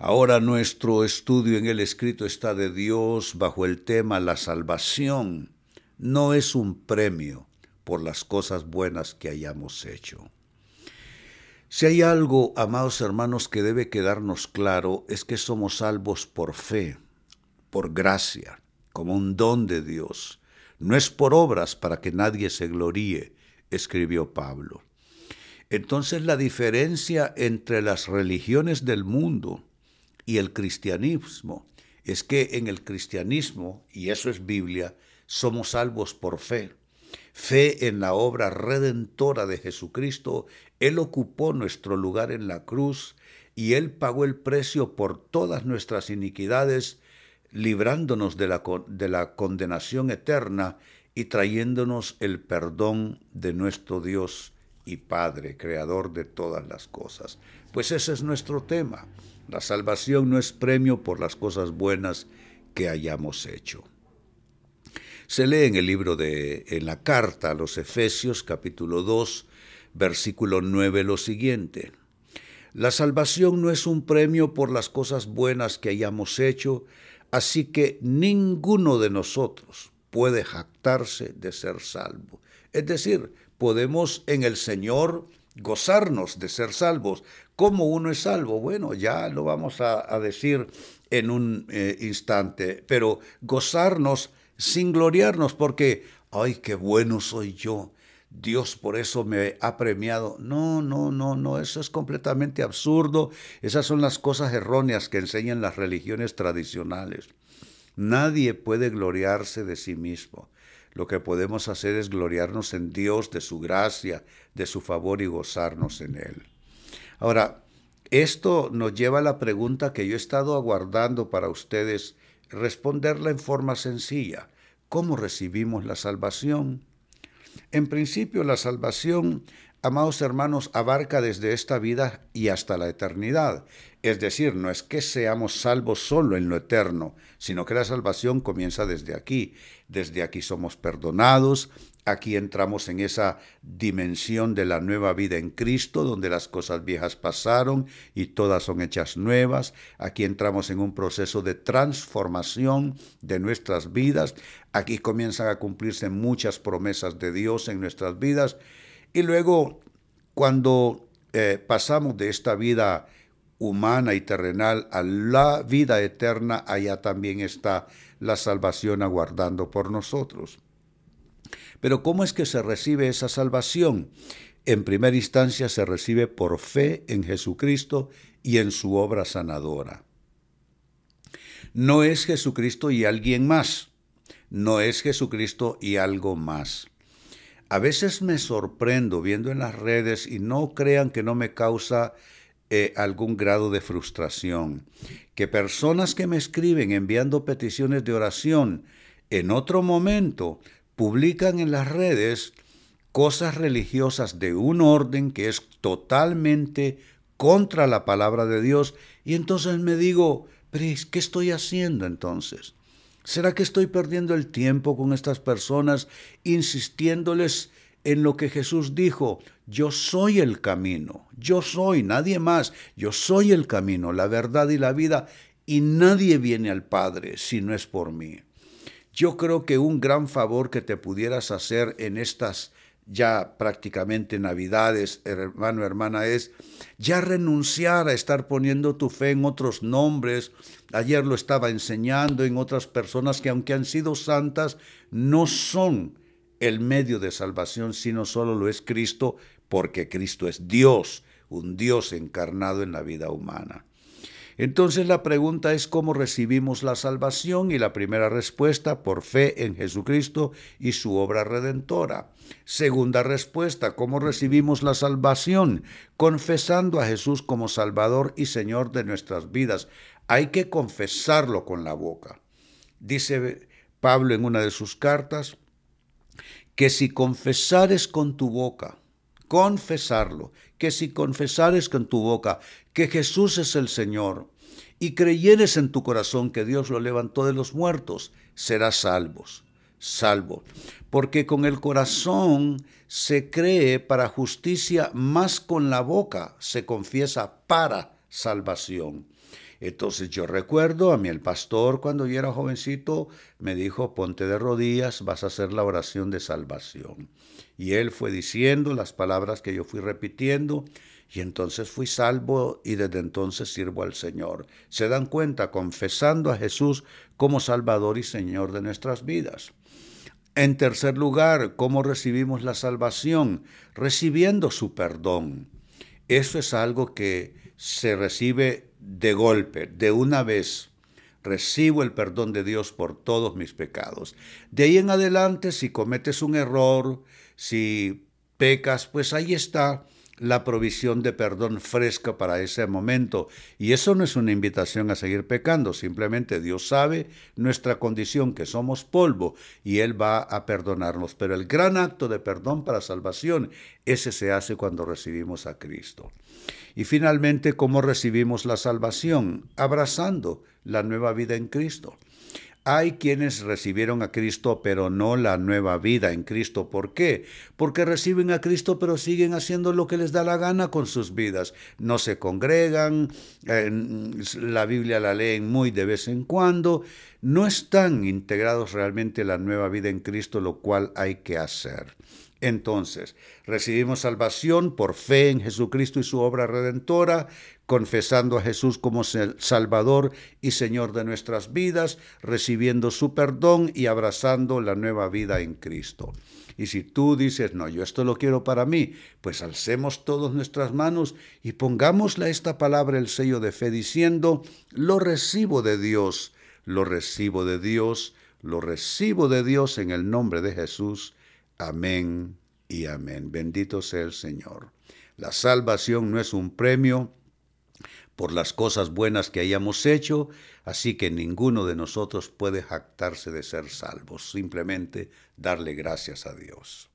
Ahora nuestro estudio en el escrito está de Dios bajo el tema La salvación no es un premio por las cosas buenas que hayamos hecho. Si hay algo, amados hermanos, que debe quedarnos claro, es que somos salvos por fe, por gracia, como un don de Dios. No es por obras para que nadie se gloríe, escribió Pablo. Entonces la diferencia entre las religiones del mundo y el cristianismo es que en el cristianismo, y eso es Biblia, somos salvos por fe. Fe en la obra redentora de Jesucristo. Él ocupó nuestro lugar en la cruz y Él pagó el precio por todas nuestras iniquidades, librándonos de la, de la condenación eterna y trayéndonos el perdón de nuestro Dios y Padre, Creador de todas las cosas. Pues ese es nuestro tema. La salvación no es premio por las cosas buenas que hayamos hecho. Se lee en el libro de, en la carta a los Efesios capítulo 2, versículo 9 lo siguiente. La salvación no es un premio por las cosas buenas que hayamos hecho, así que ninguno de nosotros puede jactarse de ser salvo. Es decir, podemos en el Señor gozarnos de ser salvos. ¿Cómo uno es salvo? Bueno, ya lo vamos a, decir en un eh, instante, pero gozarnos sin gloriarnos porque, ay, qué bueno soy yo. Dios por eso me ha premiado. No, no, no, no, eso es completamente absurdo. Esas son las cosas erróneas que enseñan las religiones tradicionales. Nadie puede gloriarse de sí mismo. Lo que podemos hacer es gloriarnos en Dios, de su gracia, de su favor y gozarnos en Él. Ahora, esto nos lleva a la pregunta que yo he estado aguardando para ustedes, responderla en forma sencilla. ¿Cómo recibimos la salvación? En principio, la salvación, amados hermanos, abarca desde esta vida y hasta la eternidad. Es decir, no es que seamos salvos solo en lo eterno, sino que la salvación comienza desde aquí. Desde aquí somos perdonados, aquí entramos en esa dimensión de la nueva vida en Cristo, donde las cosas viejas pasaron y todas son hechas nuevas. Aquí entramos en un proceso de transformación de nuestras vidas. Aquí comienzan a cumplirse muchas promesas de Dios en nuestras vidas. Y luego, cuando eh, pasamos de esta vida humana y terrenal a la vida eterna, allá también está la salvación aguardando por nosotros. Pero ¿cómo es que se recibe esa salvación? En primera instancia se recibe por fe en Jesucristo y en su obra sanadora. No es Jesucristo y alguien más, no es Jesucristo y algo más. A veces me sorprendo viendo en las redes y no crean que no me causa eh, algún grado de frustración. Que personas que me escriben enviando peticiones de oración en otro momento publican en las redes cosas religiosas de un orden que es totalmente contra la palabra de Dios y entonces me digo, pero ¿qué estoy haciendo entonces? ¿Será que estoy perdiendo el tiempo con estas personas insistiéndoles en lo que Jesús dijo, yo soy el camino, yo soy, nadie más, yo soy el camino, la verdad y la vida, y nadie viene al Padre si no es por mí. Yo creo que un gran favor que te pudieras hacer en estas ya prácticamente navidades, hermano, hermana, es ya renunciar a estar poniendo tu fe en otros nombres. Ayer lo estaba enseñando en otras personas que aunque han sido santas, no son el medio de salvación, sino solo lo es Cristo, porque Cristo es Dios, un Dios encarnado en la vida humana. Entonces la pregunta es cómo recibimos la salvación y la primera respuesta por fe en Jesucristo y su obra redentora. Segunda respuesta, ¿cómo recibimos la salvación? Confesando a Jesús como Salvador y Señor de nuestras vidas. Hay que confesarlo con la boca. Dice Pablo en una de sus cartas, que si confesares con tu boca, confesarlo, que si confesares con tu boca que Jesús es el Señor y creyeres en tu corazón que Dios lo levantó de los muertos, serás salvos. salvo. Porque con el corazón se cree para justicia, más con la boca se confiesa para salvación. Entonces yo recuerdo a mí el pastor cuando yo era jovencito me dijo, ponte de rodillas, vas a hacer la oración de salvación. Y él fue diciendo las palabras que yo fui repitiendo y entonces fui salvo y desde entonces sirvo al Señor. Se dan cuenta confesando a Jesús como Salvador y Señor de nuestras vidas. En tercer lugar, ¿cómo recibimos la salvación? Recibiendo su perdón. Eso es algo que se recibe de golpe, de una vez. Recibo el perdón de Dios por todos mis pecados. De ahí en adelante, si cometes un error, si pecas, pues ahí está la provisión de perdón fresca para ese momento. Y eso no es una invitación a seguir pecando, simplemente Dios sabe nuestra condición, que somos polvo, y Él va a perdonarnos. Pero el gran acto de perdón para salvación, ese se hace cuando recibimos a Cristo. Y finalmente, ¿cómo recibimos la salvación? Abrazando la nueva vida en Cristo. Hay quienes recibieron a Cristo pero no la nueva vida en Cristo. ¿Por qué? Porque reciben a Cristo pero siguen haciendo lo que les da la gana con sus vidas. No se congregan, la Biblia la leen muy de vez en cuando. No están integrados realmente en la nueva vida en Cristo, lo cual hay que hacer. Entonces, recibimos salvación por fe en Jesucristo y su obra redentora, confesando a Jesús como Salvador y Señor de nuestras vidas, recibiendo su perdón y abrazando la nueva vida en Cristo. Y si tú dices, no, yo esto lo quiero para mí, pues alcemos todas nuestras manos y pongámosle a esta palabra el sello de fe diciendo, lo recibo de Dios, lo recibo de Dios, lo recibo de Dios en el nombre de Jesús. Amén y amén. Bendito sea el Señor. La salvación no es un premio por las cosas buenas que hayamos hecho, así que ninguno de nosotros puede jactarse de ser salvos, simplemente darle gracias a Dios.